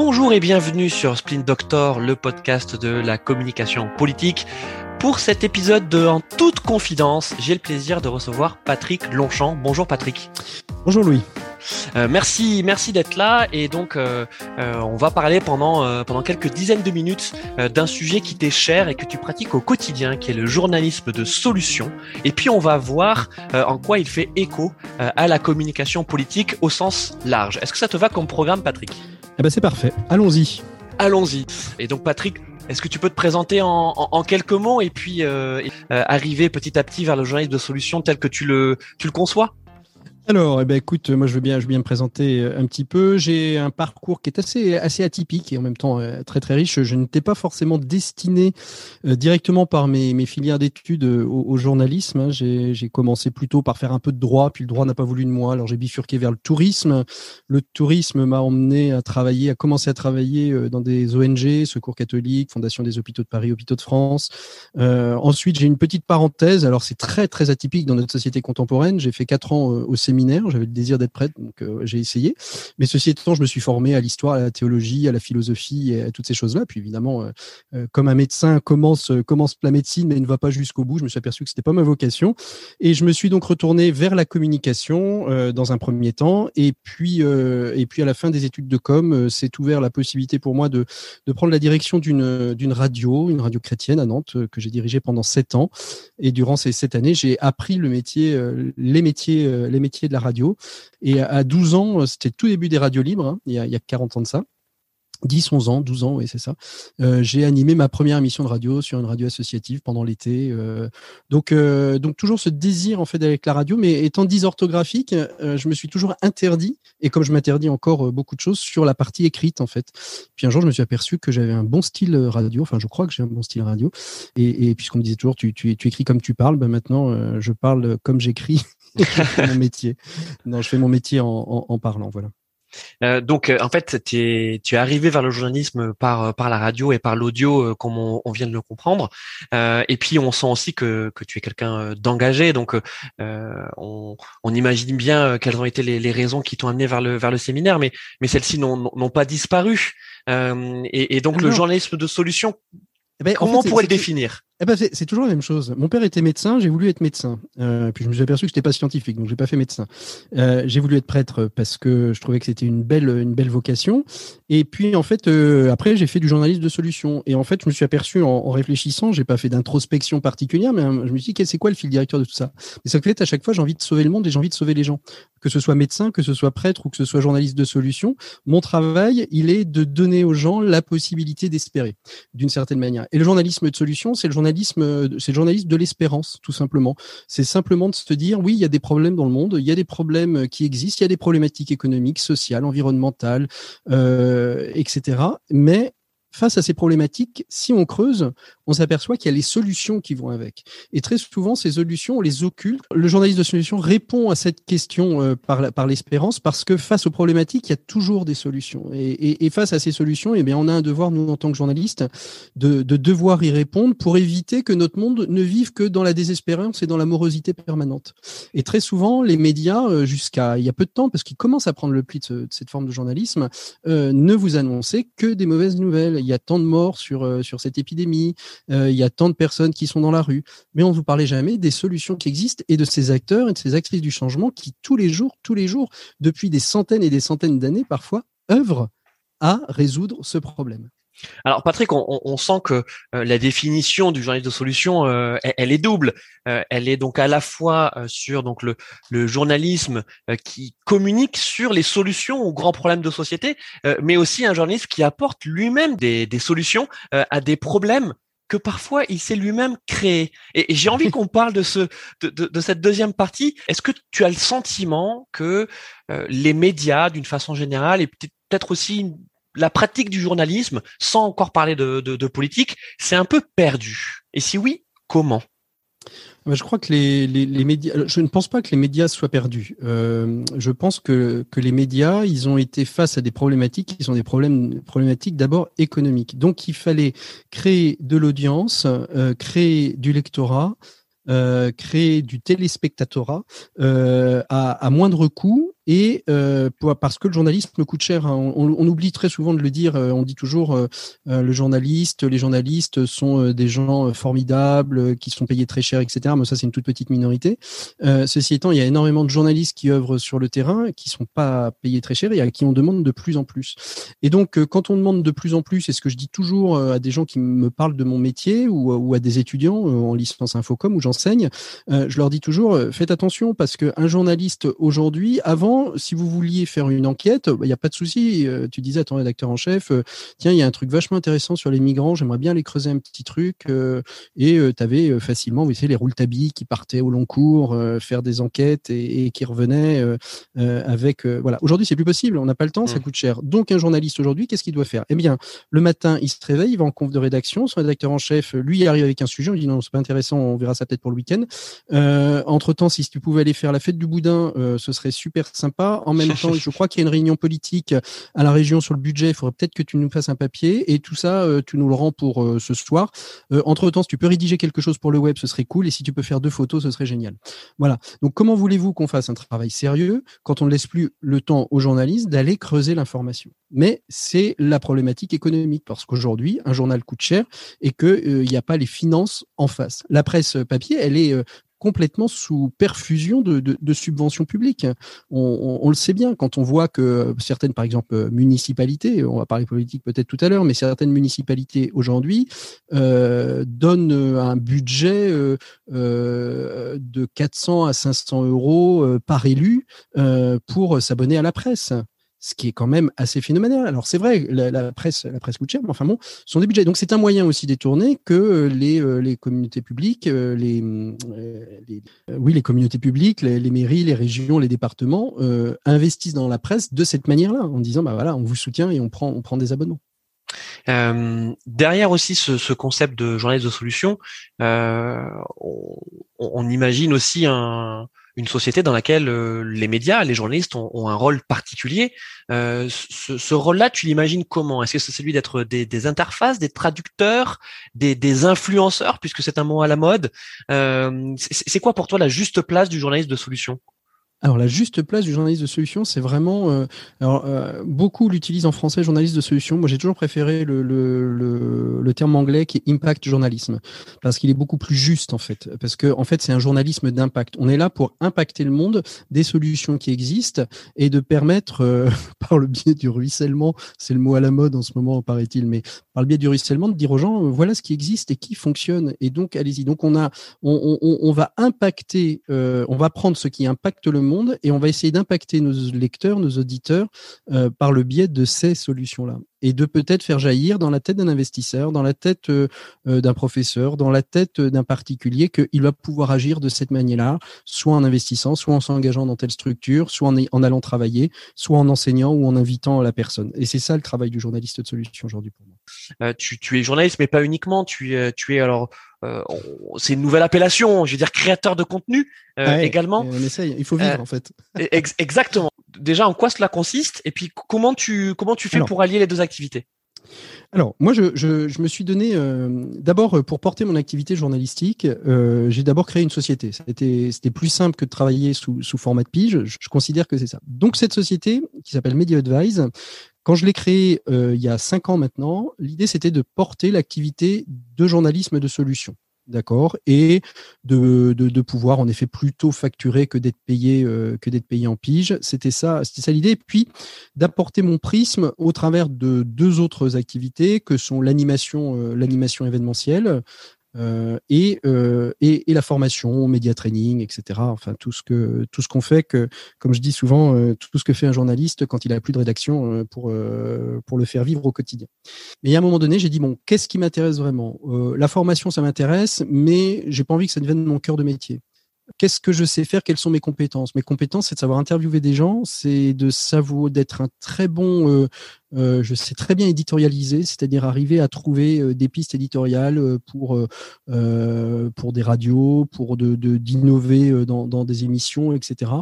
Bonjour et bienvenue sur Splint Doctor, le podcast de la communication politique. Pour cet épisode de En toute confidence, j'ai le plaisir de recevoir Patrick Longchamp. Bonjour Patrick. Bonjour Louis. Euh, merci, merci d'être là. Et donc, euh, euh, on va parler pendant pendant quelques dizaines de minutes d'un sujet qui t'est cher et que tu pratiques au quotidien, qui est le journalisme de solution. Et puis, on va voir en quoi il fait écho à la communication politique au sens large. Est-ce que ça te va comme programme, Patrick? Eh ben, c'est parfait. Allons-y. Allons-y. Et donc, Patrick, est-ce que tu peux te présenter en, quelques mots et puis euh, arriver petit à petit vers le journalisme de solution tel que tu le, tu le conçois? Alors, eh ben, écoute, moi je veux bien, me présenter euh, un petit peu. J'ai un parcours qui est assez, atypique et en même temps euh, très très riche. Je n'étais pas forcément destiné euh, directement par mes, mes filières d'études au, journalisme. Hein. J'ai commencé plutôt par faire un peu de droit, puis le droit n'a pas voulu de moi. Alors j'ai bifurqué vers le tourisme. Le tourisme m'a emmené à travailler, à commencer à travailler dans des ONG, Secours catholique, Fondation des hôpitaux de Paris, Hôpitaux de France. ensuite, j'ai une petite parenthèse. Alors c'est très très atypique dans notre société contemporaine. J'ai fait quatre ans au séminaire j'avais le désir d'être prêtre, donc euh, j'ai essayé. Mais ceci étant, je me suis formé à l'histoire, à la théologie, à la philosophie et à toutes ces choses-là. Puis évidemment, euh, euh, comme un médecin commence, la médecine mais ne va pas jusqu'au bout, je me suis aperçu que c'était pas ma vocation. Et je me suis donc retourné vers la communication dans un premier temps. Et puis, et puis à la fin des études de com, c'est ouvert la possibilité pour moi de, prendre la direction d'une, radio, une radio chrétienne à Nantes, que j'ai dirigée pendant sept ans. Et durant ces sept années, j'ai appris les métiers, les métiers de la radio. Et à 12 ans, c'était tout début des radios libres, hein, il, y a, il y a 40 ans de ça. 10, 11 ans, 12 ans, oui, c'est ça. Euh, j'ai animé ma première émission de radio sur une radio associative pendant l'été. Euh, donc, euh, donc toujours ce désir en fait avec la radio, mais étant dysorthographique, je me suis toujours interdit, et comme je m'interdis encore beaucoup de choses, sur la partie écrite en fait. Puis un jour, je me suis aperçu que j'avais un bon style radio, enfin je crois que j'ai un bon style radio, et, et puisqu'on me disait toujours tu, tu, tu, écris comme tu parles, ben maintenant je parle comme j'écris mon métier. Non, je fais mon métier en, parlant, voilà. Euh, donc, euh, en fait, tu es, arrivé vers le journalisme par, par la radio et par l'audio, euh, comme on, vient de le comprendre. et puis, on sent aussi que, tu es quelqu'un d'engagé. Donc, on, imagine bien quelles ont été les, raisons qui t'ont amené vers le, vers le séminaire, mais, mais celles-ci n'ont pas disparu. Et, donc, le journalisme de solution, eh ben, comment on pourrait le définir? Eh ben c'est toujours la même chose. Mon père était médecin, j'ai voulu être médecin. Euh, puis je me suis aperçu que j'étais pas scientifique, donc j'ai pas fait médecin. Euh, j'ai voulu être prêtre parce que je trouvais que c'était une belle une belle vocation. Et puis en fait euh, après j'ai fait du journalisme de solution. Et en fait je me suis aperçu en, en réfléchissant, j'ai pas fait d'introspection particulière, mais je me suis dit c'est quoi le fil directeur de tout ça? Mais ça fait à chaque fois j'ai envie de sauver le monde et j'ai envie de sauver les gens. Que ce soit médecin, que ce soit prêtre ou que ce soit journaliste de solution, mon travail il est de donner aux gens la possibilité d'espérer d'une certaine manière. Et le journalisme de solution c'est le journalisme c'est le journalisme de l'espérance tout simplement. C'est simplement de se dire oui il y a des problèmes dans le monde, il y a des problèmes qui existent, il y a des problématiques économiques, sociales, environnementales. Euh, euh, etc. Mais face à ces problématiques, si on creuse, on s'aperçoit qu'il y a les solutions qui vont avec. Et très souvent, ces solutions, on les occulte. Le journaliste de solution répond à cette question euh, par, par l'espérance parce que face aux problématiques, il y a toujours des solutions. Et, et, face à ces solutions, eh bien, on a un devoir, nous, en tant que journalistes, de, de, devoir y répondre pour éviter que notre monde ne vive que dans la désespérance et dans la morosité permanente. Et très souvent, les médias, euh, jusqu'à il y a peu de temps, parce qu'ils commencent à prendre le pli de, cette forme de journalisme, euh, ne vous annonçaient que des mauvaises nouvelles. Il y a tant de morts sur, euh, sur cette épidémie, il y a tant de personnes qui sont dans la rue, mais on ne vous parlait jamais des solutions qui existent et de ces acteurs et de ces actrices du changement qui, tous les jours, tous les jours, depuis des centaines et des centaines d'années parfois, œuvrent à résoudre ce problème. Alors Patrick, on, sent que euh, la définition du journaliste de solution, euh, elle, est double. Euh, elle est donc à la fois sur donc le, journalisme qui communique sur les solutions aux grands problèmes de société, mais aussi un journaliste qui apporte lui-même des, solutions à des problèmes que parfois il s'est lui-même créé. Et, j'ai envie qu'on parle de ce de, de, cette deuxième partie. Est-ce que tu as le sentiment que les médias, d'une façon générale, et peut-être aussi la pratique du journalisme, sans encore parler de, politique, c'est un peu perdu? Et si oui, comment? Je crois que les, médias, je ne pense pas que les médias soient perdus. Euh, je pense que, que les médias, ils ont été face à des problématiques qui sont des problèmes problématiques d'abord économiques. Donc il fallait créer de l'audience, euh, créer du lectorat, euh, créer du téléspectatorat à moindre coût et parce que le journalisme coûte cher. Hein. On, oublie très souvent de le dire. on dit toujours le journaliste, les journalistes sont des gens formidables qui sont payés très cher, etc. Mais ça, c'est une toute petite minorité. ceci étant, il y a énormément de journalistes qui œuvrent sur le terrain, qui sont pas payés très cher et à qui on demande de plus en plus. Et donc, quand on demande de plus en plus, et ce que je dis toujours à des gens qui me parlent de mon métier ou, à des étudiants en licence infocom où j'enseigne, je leur dis toujours faites attention parce qu'un journaliste aujourd'hui, avant, si vous vouliez faire une enquête, il bah, n'y a pas de souci. tu disais à ton rédacteur en chef, tiens, il y a un truc vachement intéressant sur les migrants, j'aimerais bien aller creuser un petit truc. et tu avais facilement, vous savez, les rouletabis qui partaient au long cours, faire des enquêtes et, qui revenaient avec. voilà. Aujourd'hui, c'est plus possible. On n'a pas le temps, ça mmh. coûte cher. Donc, un journaliste aujourd'hui, qu'est-ce qu'il doit faire? Eh bien, le matin, il se réveille, il va en conf de rédaction. Son rédacteur en chef, lui, il arrive avec un sujet. On dit non, c'est pas intéressant. On verra ça peut-être pour le week-end. entre temps, si tu pouvais aller faire la fête du boudin, ce serait super sympa. En même temps, je crois qu'il y a une réunion politique à la région sur le budget. Il faudrait peut-être que tu nous fasses un papier et tout ça, tu nous le rends pour ce soir. entre temps, si tu peux rédiger quelque chose pour le web, ce serait cool. Et si tu peux faire deux photos, ce serait génial. Voilà. Donc, comment voulez-vous qu'on fasse un travail sérieux quand on ne laisse plus le temps aux journalistes d'aller creuser l'information? Mais c'est la problématique économique parce qu'aujourd'hui, un journal coûte cher et qu'il euh, n'y a pas les finances en face. La presse papier, elle est euh, complètement sous perfusion de, subventions publiques. On, le sait bien quand on voit que certaines, par exemple, municipalités, on va parler politique peut-être tout à l'heure, mais certaines municipalités aujourd'hui euh, donnent un budget euh, euh, de 400 à 500 euros par élu pour s'abonner à la presse ce qui est quand même assez phénoménal. Alors c'est vrai, la, presse, la presse coûte cher, mais enfin bon, ce sont des budgets. Donc c'est un moyen aussi détourné que euh, les, euh, communautés publiques, euh, les, oui les communautés publiques, les, mairies, les régions, les départements investissent dans la presse de cette manière-là, en disant bah voilà, on vous soutient et on prend on prend des abonnements. derrière aussi ce, ce, concept de journaliste de solution, on, on, imagine aussi un, une société dans laquelle euh, les médias, les journalistes ont, un rôle particulier. Euh, ce, rôle-là, tu l'imagines comment? Est-ce que c'est celui d'être des, interfaces, des traducteurs, des, influenceurs, puisque c'est un mot à la mode? Euh, C'est quoi pour toi la juste place du journaliste de solution? Alors la juste place du journaliste de solution, c'est vraiment. Euh, alors euh, beaucoup l'utilisent en français, journaliste de solution. Moi, j'ai toujours préféré le, le, le, terme anglais qui est impact journalisme, parce qu'il est beaucoup plus juste en fait, parce que en fait c'est un journalisme d'impact. On est là pour impacter le monde, des solutions qui existent et de permettre euh, par le biais du ruissellement, c'est le mot à la mode en ce moment paraît-il, mais par le biais du ruissellement de dire aux gens voilà ce qui existe et qui fonctionne et donc allez-y. Donc on a, on, on, on va impacter, on va prendre ce qui impacte le monde monde et on va essayer d'impacter nos lecteurs, nos auditeurs euh, par le biais de ces solutions-là et de peut-être faire jaillir dans la tête d'un investisseur, dans la tête euh, euh, d'un professeur, dans la tête d'un particulier qu'il va pouvoir agir de cette manière-là, soit en investissant, soit en s'engageant dans telle structure, soit en, allant travailler, soit en enseignant ou en invitant la personne. Et c'est ça le travail du journaliste de solution aujourd'hui pour moi. tu, es journaliste, mais pas uniquement. Tu es alors euh, c'est une nouvelle appellation, je veux dire créateur de contenu euh, également. On essaye, il faut vivre euh, en fait. exactement. Déjà, en quoi cela consiste Et puis comment tu comment tu fais pour allier les deux activités? Alors, moi, je, je, me suis donné, d'abord, pour porter mon activité journalistique, j'ai d'abord créé une société. C'était plus simple que de travailler sous, sous format de pige. Je, je considère que c'est ça. Donc, cette société, qui s'appelle Media Advise, quand je l'ai créé euh, il y a cinq ans maintenant, l'idée c'était de porter l'activité de journalisme de solution. D'accord Et de, pouvoir en effet plutôt facturer que d'être payé euh, que d'être payé en pige. C'était ça, c'était ça l'idée. Puis d'apporter mon prisme au travers de deux autres activités que sont l'animation, euh, l'animation événementielle, euh, et, euh, et, et, la formation, média training, etc. Enfin, tout ce que tout ce qu'on fait, que, comme je dis souvent, euh, tout ce que fait un journaliste quand il a plus de rédaction pour pour le faire vivre au quotidien. Mais à un moment donné, j'ai dit bon, qu'est-ce qui m'intéresse vraiment? La formation, ça m'intéresse, mais j'ai pas envie que ça devienne mon cœur de métier qu'est-ce que je sais faire, quelles sont mes compétences? Mes compétences, c'est de savoir interviewer des gens, c'est de savoir d'être un très bon, euh, euh, je sais très bien éditorialiser, c'est-à-dire arriver à trouver euh, des pistes éditoriales pour pour des radios, pour de d'innover dans, des émissions, etc.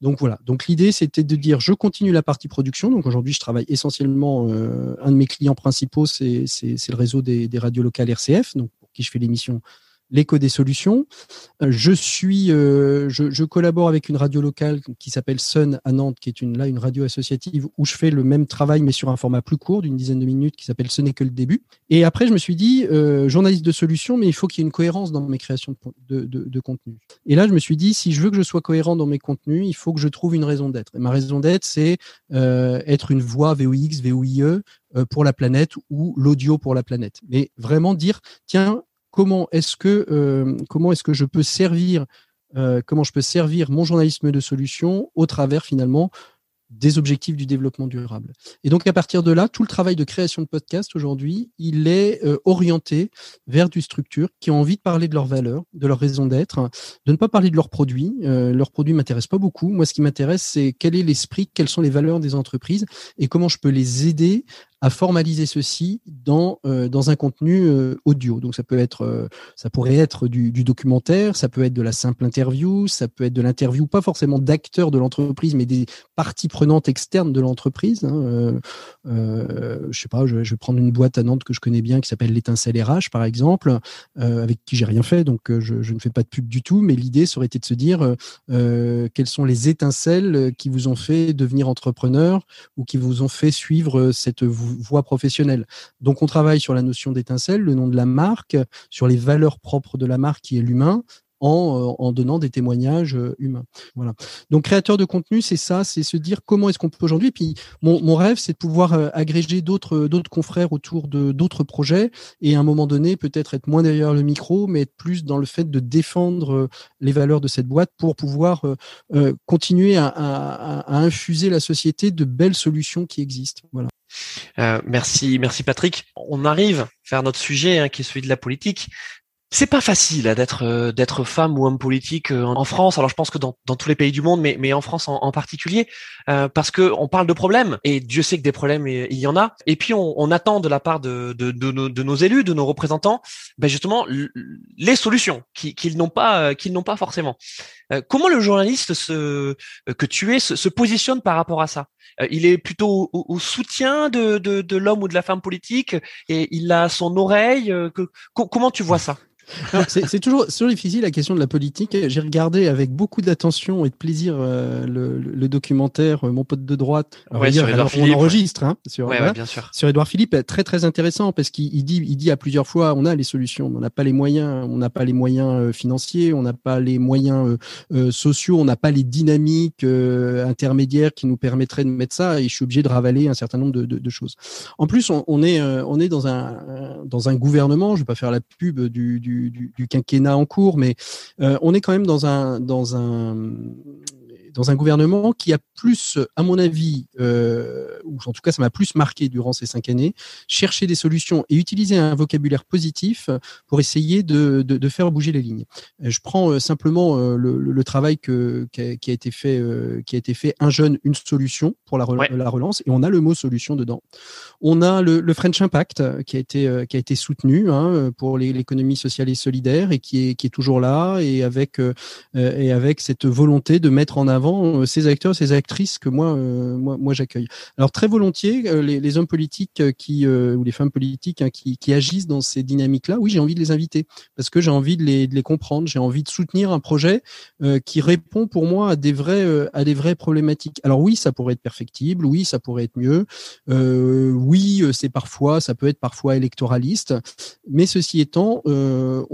Donc voilà. Donc l'idée, c'était de dire, je continue la partie production. Donc aujourd'hui, je travaille essentiellement. un de mes clients principaux, c'est le réseau des, des radios locales RCF, donc pour qui je fais l'émission l'écho des solutions. Je suis, je, je, collabore avec une radio locale qui s'appelle Sun à Nantes, qui est une là une radio associative où je fais le même travail mais sur un format plus court d'une dizaine de minutes qui s'appelle Ce n'est que le début. Et après, je me suis dit, journaliste de solutions, mais il faut qu'il y ait une cohérence dans mes créations de, de, de, contenu. Et là, je me suis dit, si je veux que je sois cohérent dans mes contenus, il faut que je trouve une raison d'être. Et ma raison d'être, c'est être une voix VOX, VOIE euh, pour la planète ou l'audio pour la planète. Mais vraiment dire, tiens, comment est-ce que euh, euh, je peux servir mon journalisme de solution au travers finalement des objectifs du développement durable. Et donc à partir de là, tout le travail de création de podcast aujourd'hui, il est euh, orienté vers du structure qui ont envie de parler de leurs valeurs, de leur raison d'être, de ne pas parler de leurs produits. Leurs produits m'intéressent pas beaucoup. Moi, ce qui m'intéresse, c'est quel est l'esprit, quelles sont les valeurs des entreprises et comment je peux les aider à formaliser ceci dans euh, dans un contenu euh, audio. Donc ça peut être euh, ça pourrait être du, documentaire, ça peut être de la simple interview, ça peut être de l'interview pas forcément d'acteurs de l'entreprise, mais des parties prenantes externes de l'entreprise. Hein. je sais pas, je, vais prendre une boîte à Nantes que je connais bien qui s'appelle l'étincelle RH par exemple, avec qui j'ai rien fait, donc je, ne fais pas de pub du tout. Mais l'idée serait de se dire quelles sont les étincelles qui vous ont fait devenir entrepreneur ou qui vous ont fait suivre cette voie professionnelle. Donc on travaille sur la notion d'étincelle, le nom de la marque, sur les valeurs propres de la marque qui est l'humain, en, euh, en, donnant des témoignages euh, humains. Voilà. Donc créateur de contenu, c'est ça, c'est se dire comment est-ce qu'on peut aujourd'hui. Puis mon, mon rêve, c'est de pouvoir euh, agréger d'autres d'autres confrères autour de d'autres projets et à un moment donné peut-être être moins derrière le micro, mais être plus dans le fait de défendre les valeurs de cette boîte pour pouvoir euh, continuer à, à, à, infuser la société de belles solutions qui existent. Voilà. Euh, merci, merci Patrick. On arrive vers notre sujet hein, qui est celui de la politique. C'est pas facile hein, d'être euh, d'être femme ou homme politique euh, en France. Alors je pense que dans, dans tous les pays du monde, mais mais en France en, particulier, parce que on parle de problèmes et Dieu sait que des problèmes il y en a. Et puis on, attend de la part de de, de, nos, de nos élus, de nos représentants, ben justement les solutions qu'ils n'ont pas qu'ils n'ont pas forcément. Comment le journaliste se, que tu es se, se, positionne par rapport à ça? Il est plutôt au, au soutien de, de, de l'homme ou de la femme politique et il a son oreille. Que, comment tu vois ça? C'est toujours, toujours difficile la question de la politique. J'ai regardé avec beaucoup d'attention et de plaisir euh, le, le, documentaire euh, Mon pote de droite. Ouais, dire, sur on enregistre hein, sur, ouais, bien sûr. sur Edouard Philippe, très très intéressant parce qu'il dit, il dit à plusieurs fois, on a les solutions, on n'a pas les moyens, on n'a pas les moyens euh, financiers, on n'a pas les moyens euh, sociaux, on n'a pas les dynamiques intermédiaires qui nous permettraient de mettre ça. Et je suis obligé de ravaler un certain nombre de, de, de choses. En plus, on, on est on est dans un dans un gouvernement. Je vais pas faire la pub du, du du, quinquennat en cours, mais euh, on est quand même dans un dans un dans un gouvernement qui a plus, à mon avis, euh, ou en tout cas ça m'a plus marqué durant ces cinq années, chercher des solutions et utiliser un vocabulaire positif pour essayer de, de, de faire bouger les lignes. Je prends euh, simplement euh, le, le, travail que, qui, a, qui, a, été fait, euh, qui a été fait, un jeune, une solution pour la, la relance, et on a le mot solution dedans. On a le, le French Impact qui a été, qui a été soutenu hein, pour l'économie sociale et solidaire et qui est, qui est toujours là et avec, et avec cette volonté de mettre en avant euh, ces acteurs, ces actrices que moi, euh, moi, j'accueille. Alors très volontiers, euh, les, hommes politiques qui ou les femmes politiques hein, qui, qui, agissent dans ces dynamiques-là, oui, j'ai envie de les inviter parce que j'ai envie de les, de les comprendre, j'ai envie de soutenir un projet qui répond pour moi à des vrais à des vraies problématiques. Alors oui, ça pourrait être perfectible, oui, ça pourrait être mieux, oui, c'est parfois, ça peut être parfois électoraliste, mais ceci étant, on,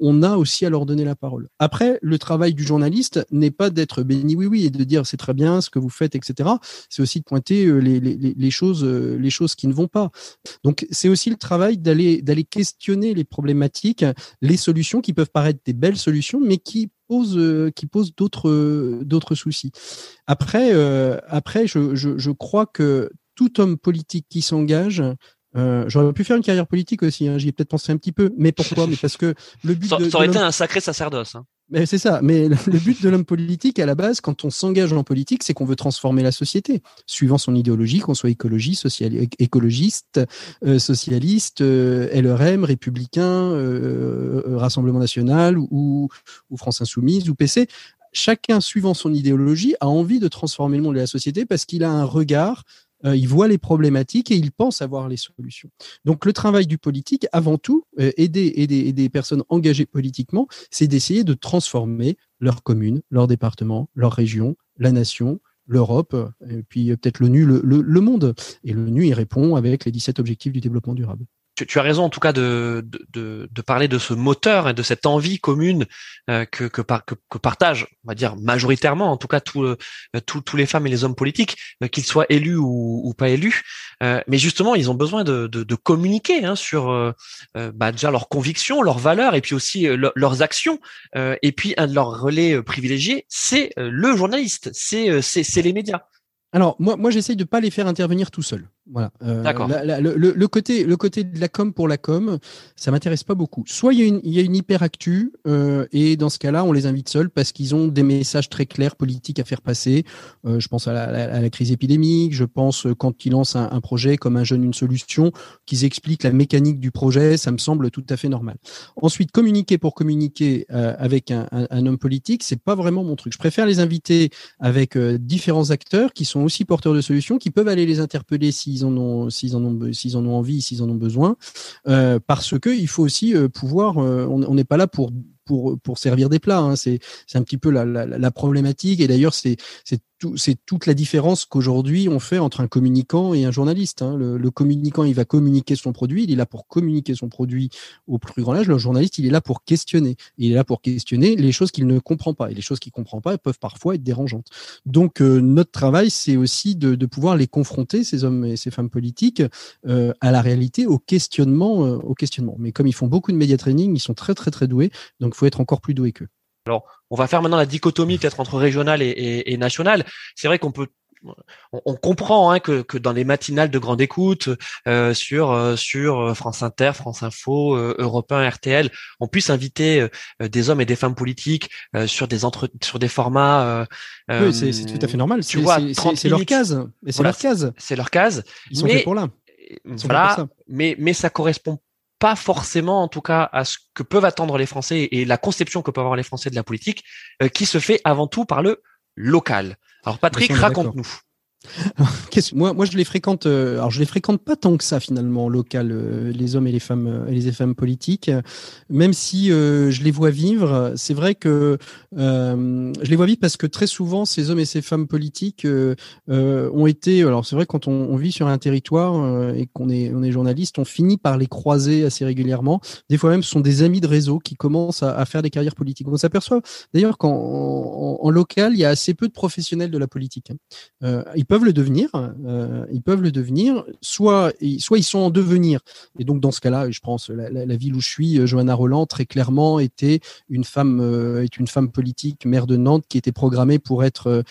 on a aussi à leur donner la parole. Après, le travail du journaliste n'est pas d'être béni oui oui et de dire c'est très bien ce que vous faites, etc. C'est aussi de pointer euh, les, les, les, choses, euh, les choses qui ne vont pas. Donc c'est aussi le travail d'aller d'aller questionner les problématiques, les solutions qui peuvent paraître des belles solutions, mais qui posent euh, qui d'autres d'autres soucis. Après après je, je, je crois que tout homme politique qui s'engage euh, J'aurais pu faire une carrière politique aussi, hein, j'y ai peut-être pensé un petit peu. Mais pourquoi? Mais parce que le but. Ça, de, ça aurait été un sacré sacerdoce. Hein. Mais c'est ça. Mais le but de l'homme politique, à la base, quand on s'engage en politique, c'est qu'on veut transformer la société, suivant son idéologie, qu'on soit écologiste, euh, socialiste, euh, LRM, républicain, euh, Rassemblement national ou, ou France insoumise ou PC. Chacun, suivant son idéologie, a envie de transformer le monde et la société parce qu'il a un regard il voit les problématiques et il pense avoir les solutions. Donc le travail du politique, avant tout, aider, aider, aider des personnes engagées politiquement, c'est d'essayer de transformer leur commune, leur département, leur région, la nation, l'Europe, et puis peut-être l'ONU, le, le, monde. Et l'ONU y répond avec les 17 objectifs du développement durable tu, as raison en tout cas de, de, de, parler de ce moteur et de cette envie commune euh, que, que, que, partagent, on va dire majoritairement, en tout cas tous euh, tous les femmes et les hommes politiques, euh, qu'ils soient élus ou, ou pas élus. mais justement, ils ont besoin de, de, communiquer hein, sur bah, déjà leurs convictions, leurs valeurs et puis aussi leurs actions. et puis un de leurs relais privilégiés, c'est le journaliste, c'est c'est les médias. Alors moi, moi j'essaye de pas les faire intervenir tout seul. Voilà. Euh, D'accord. Le, côté, le côté de la com pour la com, ça m'intéresse pas beaucoup. Soit il y a une, il y a une hyper actu euh, et dans ce cas-là, on les invite seuls parce qu'ils ont des messages très clairs politiques à faire passer. Euh, je pense à la, à la, crise épidémique. Je pense quand ils lancent un, un, projet comme un jeune une solution, qu'ils expliquent la mécanique du projet, ça me semble tout à fait normal. Ensuite, communiquer pour communiquer euh, avec un, un, un, homme politique, c'est pas vraiment mon truc. Je préfère les inviter avec différents acteurs qui sont aussi porteurs de solutions, qui peuvent aller les interpeller si s'ils en ont, s'ils en ont, s'ils en ont envie, s'ils en ont besoin, euh, parce que il faut aussi euh, pouvoir. Euh, on n'est pas là pour pour, servir des plats. Hein. C'est, un petit peu la, problématique. Et d'ailleurs, c'est, toute la différence qu'aujourd'hui on fait entre un communicant et un journaliste. Hein. Le, communicant, il va communiquer son produit, il est là pour communiquer son produit au plus grand âge. Le journaliste, il est là pour questionner. Il est là pour questionner les choses qu'il ne comprend pas. Et les choses qu'il comprend pas, peuvent parfois être dérangeantes. Donc euh, notre travail, c'est aussi de, pouvoir les confronter, ces hommes et ces femmes politiques, euh, à la réalité, au questionnement, euh, au questionnement. Mais comme ils font beaucoup de média training, ils sont très très très doués. Donc faut être encore plus doué qu'eux. Alors, on va faire maintenant la dichotomie peut-être entre régional et, et, national. C'est vrai qu'on peut on, comprend hein, que, que, dans les matinales de grande écoute euh, sur euh, sur France Inter, France Info, euh, Europe 1, RTL, on puisse inviter euh, des hommes et des femmes politiques euh, sur des entre sur des formats. oui, c'est tout à fait normal. Tu vois, c'est leur case. C'est leur case. C'est leur case. Ils sont faits pour là. voilà, mais mais ça correspond pas forcément, en tout cas, à ce que peuvent attendre les Français et la conception que peuvent avoir les Français de la politique, euh, qui se fait avant tout par le local. Alors Patrick, raconte-nous moi, moi, je les fréquente. Euh, alors, je les fréquente pas tant que ça finalement, local, euh, les hommes et les femmes euh, et les femmes politiques. Même si je les vois vivre, c'est vrai que je les vois vivre parce que très souvent, ces hommes et ces femmes politiques ont été. Alors, c'est vrai quand on, vit sur un territoire et qu'on est on est journaliste, on finit par les croiser assez régulièrement. Des fois même, ce sont des amis de réseau qui commencent à, faire des carrières politiques. On s'aperçoit d'ailleurs qu'en en, en, local, il y a assez peu de professionnels de la politique. Hein peuvent le devenir. Euh, ils peuvent le devenir. Soit, soit ils sont en devenir. Et donc dans ce cas-là, je pense la, la, ville où je suis, euh, Johanna Roland très clairement était une femme, euh, est une femme politique, maire de Nantes, qui était programmée pour être,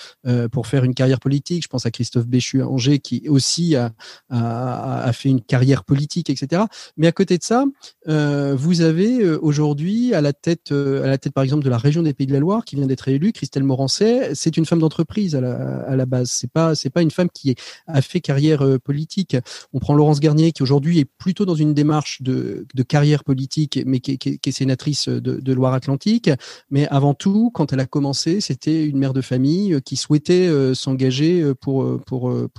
pour faire une carrière politique. Je pense à Christophe Béchu à Angers, qui aussi a, fait une carrière politique, etc. Mais à côté de ça, vous avez aujourd'hui à la tête, à la tête par exemple de la région des Pays de la Loire, qui vient d'être élue, Christelle Morancet. C'est une femme d'entreprise à la, base. C'est pas, pas une femme qui a fait carrière euh, politique. On prend Laurence Garnier qui aujourd'hui est plutôt dans une démarche de, carrière politique, mais qui, est sénatrice de, Loire-Atlantique. Mais avant tout, quand elle a commencé, c'était une mère de famille euh, qui souhaitait euh, s'engager pour,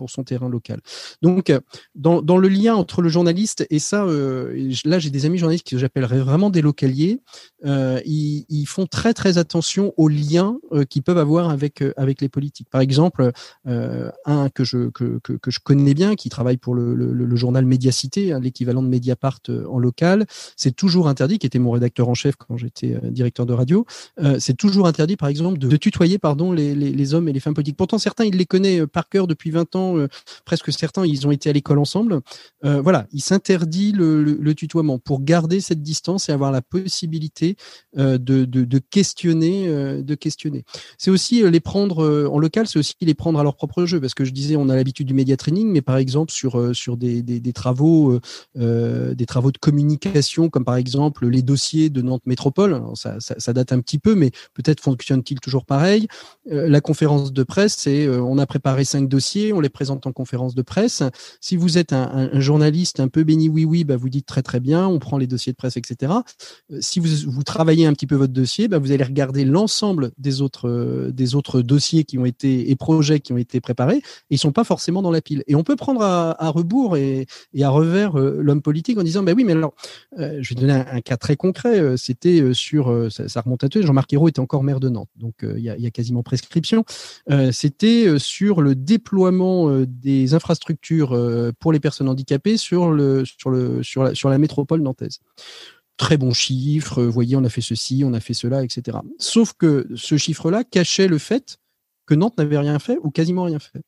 son terrain local. Donc, dans, le lien entre le journaliste et ça, là j'ai des amis journalistes que j'appellerais vraiment des localiers. Ils, font très très attention aux liens qu'ils peuvent avoir avec les politiques. Par exemple, un que je, que, que, je connais bien, qui travaille pour le, le, journal Médiacité, hein, l'équivalent de Mediapart euh, en local, c'est toujours interdit, qui était mon rédacteur en chef quand j'étais euh, directeur de radio, euh, c'est toujours interdit, par exemple, de, tutoyer pardon, les, les, les, hommes et les femmes politiques. Pourtant, certains, il les connaît par cœur depuis 20 ans, presque certains, ils ont été à l'école ensemble. voilà, il s'interdit le, le, tutoiement pour garder cette distance et avoir la possibilité de, de, de, questionner. de questionner. C'est aussi les prendre en local, c'est aussi les prendre à leur propre jeu, parce que je disais, on a l'habitude du média training, mais par exemple sur euh, sur des, des, travaux, euh, euh, des travaux de communication, comme par exemple les dossiers de Nantes Métropole. Ça, date un petit peu, mais peut-être fonctionne-t-il toujours pareil. la conférence de presse, c'est on a préparé cinq dossiers, on les présente en conférence de presse. Si vous êtes un, journaliste un peu béni oui oui, bah vous dites très très bien, on prend les dossiers de presse, etc. Si vous, vous travaillez un petit peu votre dossier, bah vous allez regarder l'ensemble des autres des autres dossiers qui ont été et projets qui ont été préparés et ils sont pas forcément dans la pile. Et on peut prendre à, rebours et, à revers euh, l'homme politique en disant, bah oui, mais alors, euh, je vais donner un, cas très concret. Euh, c'était sur, ça, remonte à tout. Jean-Marc Ayrault était encore maire de Nantes, donc il y, a, quasiment prescription. C'était sur le déploiement des infrastructures pour les personnes handicapées sur la métropole nantaise très bon chiffre, vous voyez, on a fait ceci, on a fait cela, etc. Sauf que ce chiffre-là cachait le fait que Nantes n'avait rien fait ou quasiment rien fait.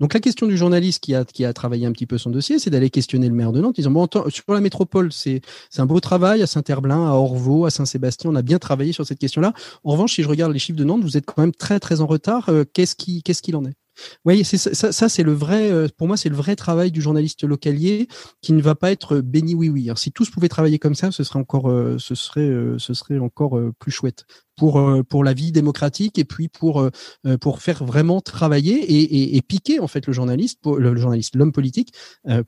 Donc la question du journaliste qui a, travaillé un petit peu son dossier, c'est d'aller questionner le maire de Nantes. Ils ont bon, sur la métropole, c'est un beau travail à Saint-Herblain, à Orvaux, à Saint-Sébastien. On a bien travaillé sur cette question-là. En revanche, si je regarde les chiffres de Nantes, vous êtes quand même très très en retard. Euh, qu'est-ce qu'il en est? Oui, ça, c'est le vrai. Euh, pour moi, c'est le vrai travail du journaliste localier qui ne va pas être béni oui oui. Alors, si tous pouvaient travailler comme ça, ce serait encore, euh, ce serait, euh, ce serait encore plus chouette pour pour la vie démocratique et puis pour pour faire vraiment travailler et, piquer en fait le journaliste, le, journaliste, l'homme politique,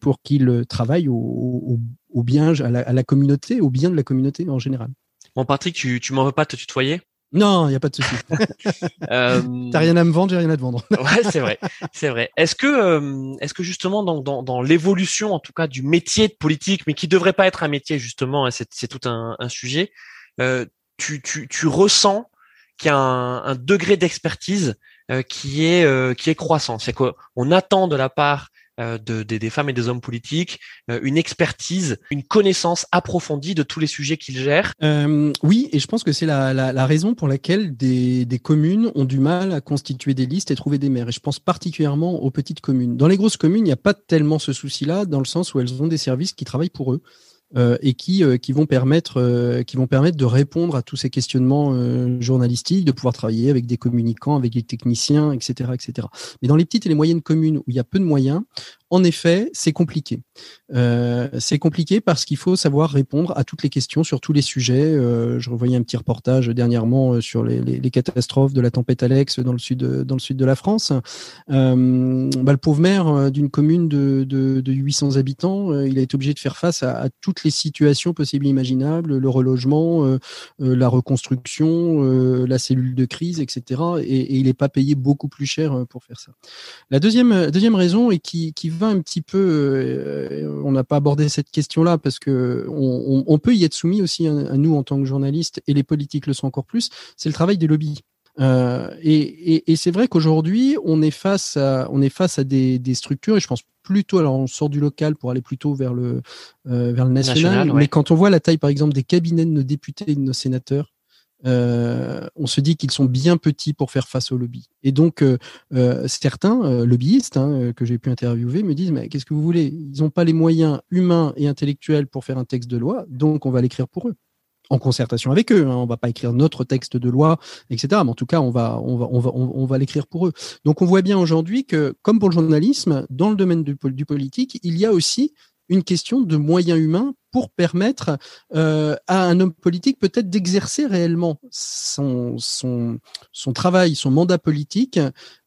pour qu'il travaille au, bien à la communauté, au bien de la communauté en général. Bon, Patrick, tu tu m'en veux pas te tutoyer? Non, il n'y a pas de souci. euh... T'as rien à me vendre, j'ai rien à te vendre. ouais, c'est vrai, c'est vrai. Est-ce que, euh, est-ce que justement dans, dans, dans l'évolution, en tout cas, du métier de politique, mais qui devrait pas être un métier justement, hein, c'est, c'est tout un, un sujet, euh, tu, tu, tu ressens qu'il y a un, un degré d'expertise euh, qui est euh, qui est croissant? C'est qu'on attend de la part de, des femmes et des hommes politiques, euh, une expertise, une connaissance approfondie de tous les sujets qu'ils gèrent. Euh, oui, et je pense que c'est la, la, la, raison pour laquelle des, des, communes ont du mal à constituer des listes et trouver des maires. Et je pense particulièrement aux petites communes. Dans les grosses communes, il n'y a pas tellement ce souci-là, dans le sens où elles ont des services qui travaillent pour eux. Euh, et qui, euh, qui, vont permettre, euh, qui vont permettre de répondre à tous ces questionnements journalistiques, de pouvoir travailler avec des communicants, avec des techniciens, etc., etc. Mais dans les petites et les moyennes communes où il y a peu de moyens, en effet, c'est compliqué. Euh, c'est compliqué parce qu'il faut savoir répondre à toutes les questions sur tous les sujets. Euh, je revoyais un petit reportage dernièrement euh, sur les, catastrophes de la tempête Alex dans le sud de, la France. Bah, le pauvre maire d'une commune de, de, de, 800 habitants, il a été obligé de faire face à, toutes les situations possibles et imaginables, le relogement, la reconstruction, la cellule de crise, etc. Et, il n'est pas payé beaucoup plus cher pour faire ça. La deuxième, deuxième raison et qui, qui va un petit peu, euh, on n'a pas abordé cette question-là parce que on, peut y être soumis aussi à, nous en tant que journalistes et les politiques le sont encore plus. C'est le travail des lobbies. Euh, et, c'est vrai qu'aujourd'hui, on est face à, on est face à des, structures, et je pense plutôt, alors on sort du local pour aller plutôt vers le, euh, vers le national, mais quand on voit la taille, par exemple, des cabinets de nos députés et de nos sénateurs, euh, on se dit qu'ils sont bien petits pour faire face au lobby. Et donc, euh, euh, certains lobbyistes hein, que j'ai pu interviewer me disent, mais qu'est-ce que vous voulez? Ils n'ont pas les moyens humains et intellectuels pour faire un texte de loi, donc on va l'écrire pour eux en concertation avec eux. Hein. On va pas écrire notre texte de loi, etc. Mais en tout cas, on va, on va, on va, on va l'écrire pour eux. Donc, on voit bien aujourd'hui que, comme pour le journalisme, dans le domaine du, du politique, il y a aussi une question de moyens humains pour permettre euh, à un homme politique peut-être d'exercer réellement son, son, son travail, son mandat politique,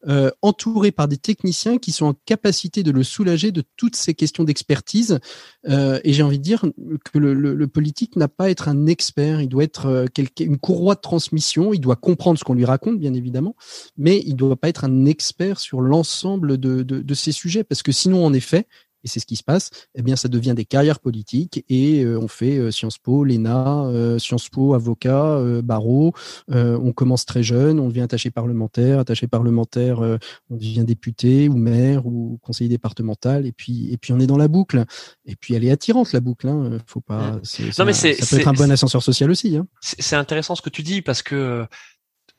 euh, entouré par des techniciens qui sont en capacité de le soulager de toutes ces questions d'expertise. Euh, et j'ai envie de dire que le, le, le politique n'a pas à être un expert, il doit être euh, une courroie de transmission, il doit comprendre ce qu'on lui raconte, bien évidemment, mais il ne doit pas être un expert sur l'ensemble de, de, de ces sujets, parce que sinon, en effet, et c'est ce qui se passe, eh bien, ça devient des carrières politiques et euh, on fait euh, Sciences Po, l'ENA, euh, Sciences Po, avocat, barreau. on commence très jeune, on devient attaché parlementaire, attaché parlementaire, on devient député ou maire ou conseiller départemental et puis et puis on est dans la boucle. Et puis elle est attirante la boucle. Hein. Faut pas. non mais ça peut être un bon ascenseur social aussi. Hein. C'est intéressant ce que tu dis parce que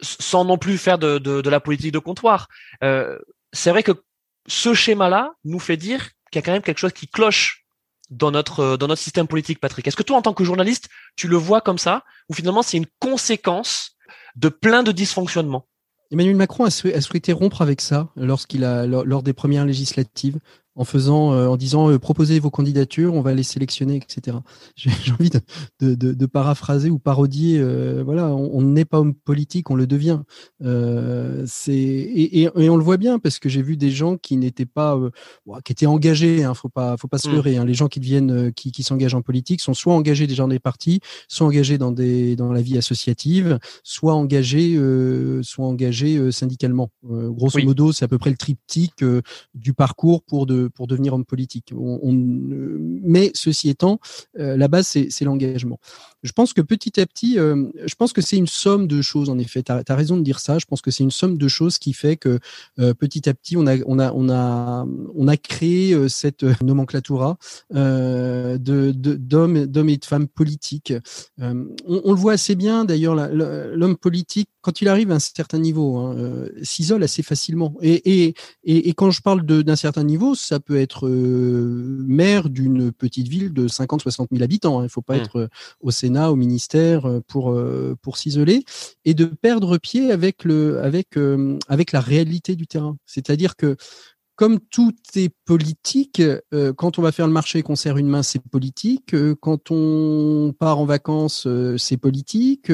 sans non plus faire de, de, de la politique de comptoir, c'est vrai que ce schéma-là nous fait dire qu'il y a quand même quelque chose qui cloche dans notre euh, dans notre système politique, Patrick. Est-ce que toi, en tant que journaliste, tu le vois comme ça, ou finalement c'est une conséquence de plein de dysfonctionnements? Emmanuel Macron a, souhaité rompre avec ça lorsqu'il a lors des premières législatives en faisant, en disant proposez vos candidatures, on va les sélectionner, etc. J'ai envie de, de, de, de, paraphraser ou parodier. voilà, on n'est pas homme politique, on le devient. c'est et, et, et, on le voit bien parce que j'ai vu des gens qui n'étaient pas, qui étaient engagés. Hein, faut pas, faut pas se mmh. leurrer. Hein, les gens qui deviennent, qui, qui s'engagent en politique sont soit engagés déjà dans des partis, soit engagés dans des dans la vie associative, soit engagés, euh, soit engagés euh, syndicalement. Euh, grosso modo, c'est à peu près le triptyque du parcours pour de pour devenir homme politique. Mais ceci étant, la base c'est l'engagement. Je pense que petit à petit, je pense que c'est une somme de choses. En effet, tu as, raison de dire ça. Je pense que c'est une somme de choses qui fait que petit à petit, on a créé cette nomenclatura de d'hommes et de femmes politiques. on, le voit assez bien d'ailleurs l'homme politique, quand il arrive à un certain niveau, hein, euh, s'isole assez facilement. Et, et, et, quand je parle d'un certain niveau, ça peut être euh, maire d'une petite ville de 50-60 000 habitants. Hein. Il ne faut pas mmh. être euh, au Sénat, au ministère pour, pour s'isoler et de perdre pied avec, le, avec, avec la réalité du terrain. C'est-à-dire que comme tout est politique, euh, quand on va faire le marché et qu'on serre une main, c'est politique. Euh, quand on part en vacances, euh, c'est politique.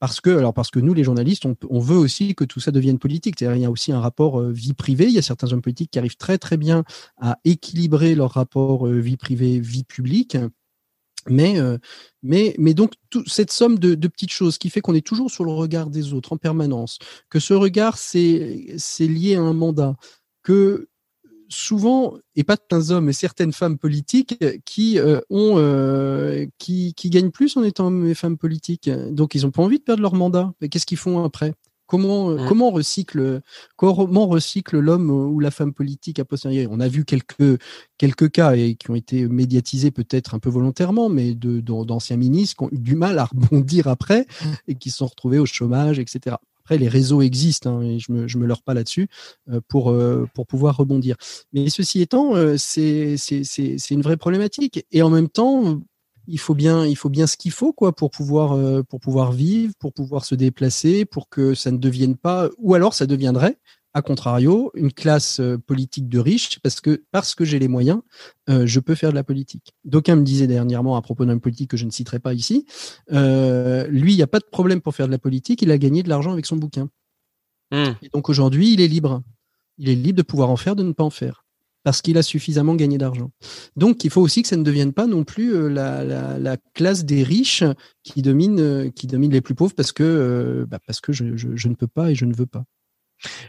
parce que, alors parce que nous, les journalistes, on, veut aussi que tout ça devienne politique. il y a aussi un rapport vie privée. Il y a certains hommes politiques qui arrivent très très bien à équilibrer leur rapport vie privée vie publique. Mais, mais, mais donc, cette somme de, de, petites choses qui fait qu'on est toujours sur le regard des autres en permanence, que ce regard, c'est lié à un mandat, que souvent, et pas certains hommes, mais certaines femmes politiques qui euh, ont, euh, qui, qui, gagnent plus en étant hommes et femmes politiques. Donc, ils n'ont pas envie de perdre leur mandat. Mais qu'est-ce qu'ils font après? Comment, comment recycle, comment recycle l'homme ou la femme politique à posteriori? On a vu quelques, quelques cas et qui ont été médiatisés peut-être un peu volontairement, mais de, d'anciens ministres qui ont eu du mal à rebondir après et qui se sont retrouvés au chômage, etc. Après, les réseaux existent hein, et je me, me leurre pas là-dessus euh, pour, euh, pour pouvoir rebondir. Mais ceci étant, euh, c'est une vraie problématique. Et en même temps, il faut bien, il faut bien ce qu'il faut quoi pour pouvoir, pour pouvoir vivre, pour pouvoir se déplacer, pour que ça ne devienne pas, ou alors ça deviendrait a contrario, une classe euh, politique de riches, parce que, parce que j'ai les moyens, euh, je peux faire de la politique. D'aucuns me disaient dernièrement à propos d'un politique que je ne citerai pas ici, euh, lui, il n'y a pas de problème pour faire de la politique, il a gagné de l'argent avec son bouquin. Hmm. Et donc aujourd'hui, il est libre. Il est libre de pouvoir en faire, de ne pas en faire parce qu'il a suffisamment gagné d'argent. Donc, il faut aussi que ça ne devienne pas non plus la, classe des riches qui domine, qui domine les plus pauvres parce que, bah, parce que je, ne peux pas et je ne veux pas.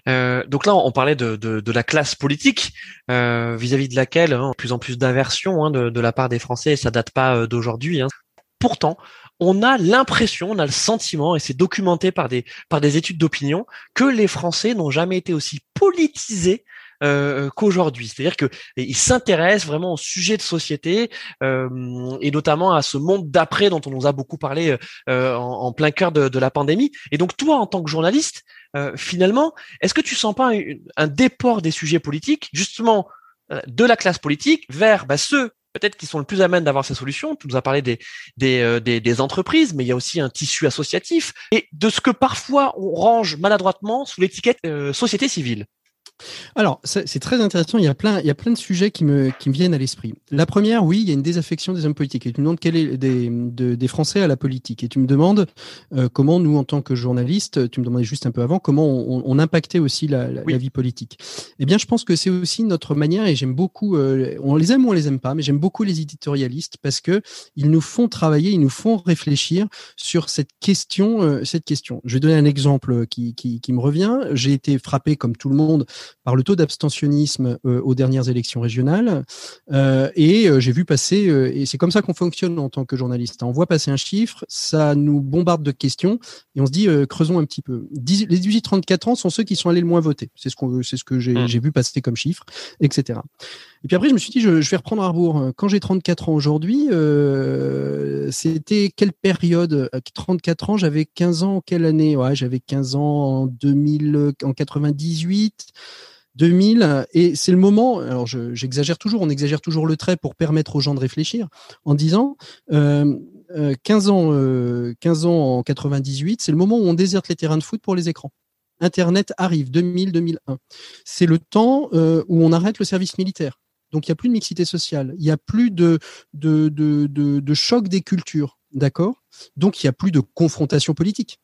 Euh, donc là, on parlait de, la classe politique euh, vis-à-vis de laquelle hein, plus en plus d'aversion hein, de, de, la part des Français, et ça date pas euh, d'aujourd'hui. Hein. Pourtant, on a l'impression, on a le sentiment, et c'est documenté par des par des études d'opinion, que les Français n'ont jamais été aussi politisés euh, qu'aujourd'hui. C'est-à-dire qu'ils s'intéressent vraiment au sujet de société euh, et notamment à ce monde d'après dont on nous a beaucoup parlé euh, en, plein cœur de, la pandémie. Et donc toi, en tant que journaliste, euh, finalement, est-ce que tu sens pas un, déport des sujets politiques, justement euh, de la classe politique, vers bah, ceux peut-être qui sont le plus à même d'avoir ces solutions? Tu nous as parlé des, des, euh, des, des, entreprises, mais il y a aussi un tissu associatif et de ce que parfois on range maladroitement sous l'étiquette société civile. Alors, c'est très intéressant. Il y a plein, il y a plein de sujets qui me, qui me viennent à l'esprit. La première, oui, il y a une désaffection des hommes politiques. Et tu me demandes quel est des, des Français à la politique. Et tu me demandes euh, comment nous, en tant que journalistes, tu me demandais juste un peu avant, comment on, on impactait aussi la, la, vie politique. Eh bien, je pense que c'est aussi notre manière, et j'aime beaucoup, euh, on les aime ou on les aime pas, mais j'aime beaucoup les éditorialistes parce que ils nous font travailler, ils nous font réfléchir sur cette question, euh, cette question. Je vais donner un exemple qui, qui, qui me revient. J'ai été frappé, comme tout le monde, par le taux d'abstentionnisme euh, aux dernières élections régionales. Euh, et euh, j'ai vu passer, et c'est comme ça qu'on fonctionne en tant que journaliste. On voit passer un chiffre, ça nous bombarde de questions, et on se dit, creusons un petit peu. les 18-34 ans sont ceux qui sont allés le moins voter. C'est ce, qu'on, c'est ce que j'ai, mmh. j'ai vu passer comme chiffre, etc. Et puis après, je me suis dit, je, vais reprendre à rebours. Quand j'ai 34 ans aujourd'hui, euh, c'était quelle période? 34 ans, j'avais 15 ans, quelle année? Ouais, j'avais 15 ans en 2000, en 98. 2000, et c'est le moment, alors j'exagère toujours, on exagère toujours le trait pour permettre aux gens de réfléchir, en disant, euh, 15, ans, 15 ans en 98, c'est le moment où on déserte les terrains de foot pour les écrans. Internet arrive, 2000-2001. C'est le temps euh, où on arrête le service militaire Donc il n'y a plus de mixité sociale, il n'y a plus de, de, de, de, choc des cultures, d'accord? Donc il n'y a plus de confrontation politique.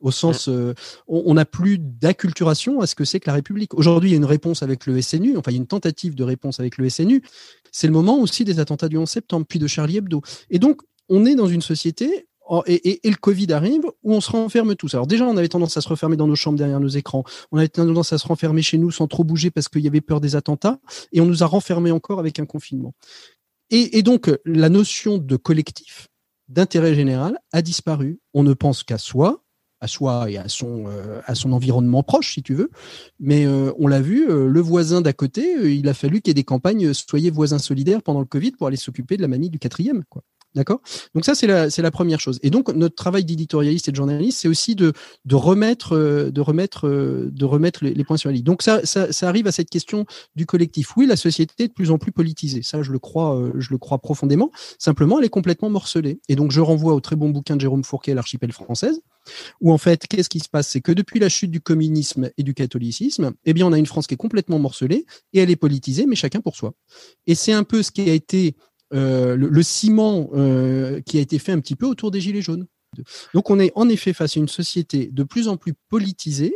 Au sens, euh, on n'a plus d'acculturation à ce que c'est que la République. Aujourd'hui, il y a une réponse avec le SNU, enfin il y a une tentative de réponse avec le SNU. C'est le moment aussi des attentats du 11 septembre, puis de Charlie Hebdo. Et donc, on est dans une société Et, le Covid arrive où on se renferme tous. Alors déjà, on avait tendance à se refermer dans nos chambres derrière nos écrans. On avait tendance à se renfermer chez nous sans trop bouger parce qu'il y avait peur des attentats. Et on nous a renfermés encore avec un confinement. Et, donc, la notion de collectif, d'intérêt général, a disparu. On ne pense qu'à soi, à soi et à son, euh, environnement proche, si tu veux. Mais euh, on l'a vu, euh, le voisin d'à côté, il a fallu qu'il y ait des campagnes Soyez voisins solidaires pendant le Covid pour aller s'occuper de la mamie du quatrième. D'accord? Donc ça, c'est la, première chose. Et donc, notre travail d'éditorialiste et de journaliste, c'est aussi de, remettre, euh, de remettre, euh, de remettre les, points sur la ligne. Donc ça, ça, ça, arrive à cette question du collectif. Oui, la société est de plus en plus politisée. Ça, je le crois, euh, je le crois profondément. Simplement, elle est complètement morcelée. Et donc, je renvoie au très bon bouquin de Jérôme Fourquet, L'archipel française, où en fait, qu'est-ce qui se passe? C'est que depuis la chute du communisme et du catholicisme, eh bien, on a une France qui est complètement morcelée et elle est politisée, mais chacun pour soi. Et c'est un peu ce qui a été euh, le, ciment euh, qui a été fait un petit peu autour des Gilets jaunes. Donc on est en effet face à une société de plus en plus politisée,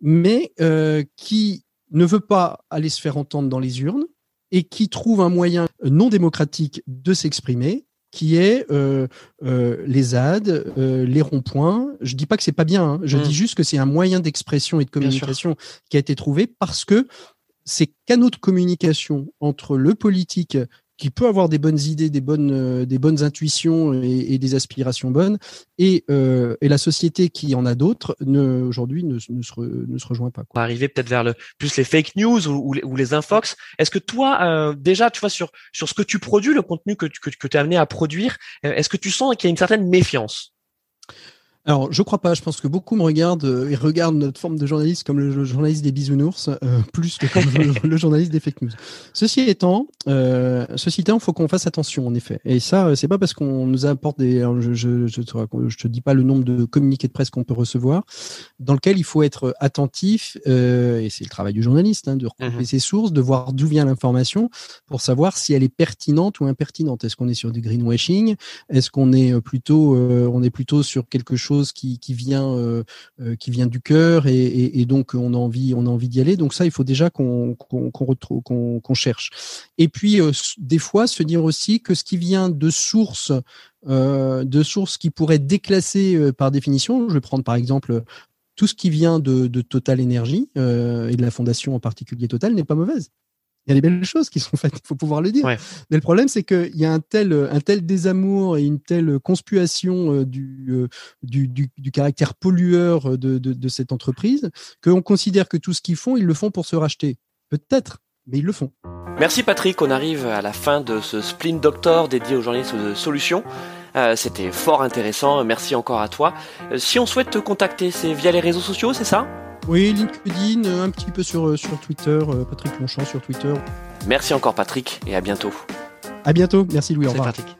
mais euh, qui ne veut pas aller se faire entendre dans les urnes et qui trouve un moyen non démocratique de s'exprimer, qui est les ZAD, les ronds-points. Je dis pas que c'est pas bien, hein. je mmh. dis juste que c'est un moyen d'expression et de communication qui a été trouvé parce que ces canaux de communication entre le politique qui peut avoir des bonnes idées, des bonnes, euh, des bonnes intuitions et, des aspirations bonnes, et, euh, et, la société qui en a d'autres, aujourd'hui, ne, se ne se rejoint pas. On va arriver peut-être vers le plus les fake news ou, les, infox. Est-ce que toi, euh, déjà, tu vois, sur, sur ce que tu produis, le contenu que, que, que tu es amené à produire, est-ce que tu sens qu'il y a une certaine méfiance? Alors, je crois pas. Je pense que beaucoup me regardent euh, et regardent notre forme de journaliste comme le journaliste des bisounours, euh, plus que comme le, journaliste des fake news. Ceci étant, euh, ceci étant, faut qu'on fasse attention en effet. Et ça, euh, c'est pas parce qu'on nous apporte des. je, je, je, te, je, te, dis pas le nombre de communiqués de presse qu'on peut recevoir, dans lequel il faut être attentif. Et c'est le travail du journaliste, hein, de recouper mhm. ses sources, de voir d'où vient l'information pour savoir si elle est pertinente ou impertinente. Est-ce qu'on est sur du greenwashing? Est-ce qu'on est plutôt, on est plutôt sur quelque chose qui, vient euh, euh, qui vient du cœur et, donc on a envie on a envie d'y aller. Donc ça, il faut déjà qu'on qu'on qu'on cherche. Et puis euh, des fois se dire aussi que ce qui vient de sources de sources qui pourraient être déclassées par définition. Je vais prendre par exemple tout ce qui vient de, Total Energy et de la fondation en particulier Total n'est pas mauvaise il y a des belles choses qui sont faites, il faut pouvoir le dire. Mais le problème, c'est qu'il y a un tel, un tel désamour et une telle conspuation euh, euh, du, du, du, caractère pollueur de, de, de cette entreprise qu'on considère que tout ce qu'ils font, ils le font pour se racheter. Peut-être, mais ils le font. Merci Patrick, on arrive à la fin de ce Splint Doctor dédié aux journalistes de solutions. Euh, c'était fort intéressant, merci encore à toi. si on souhaite te contacter, c'est via les réseaux sociaux, c'est ça? Oui, LinkedIn, euh, un petit peu sur, euh, sur Twitter, euh, Patrick Longchamp sur Twitter. Merci encore Patrick et à bientôt. À bientôt, merci Louis, au revoir. Patrick.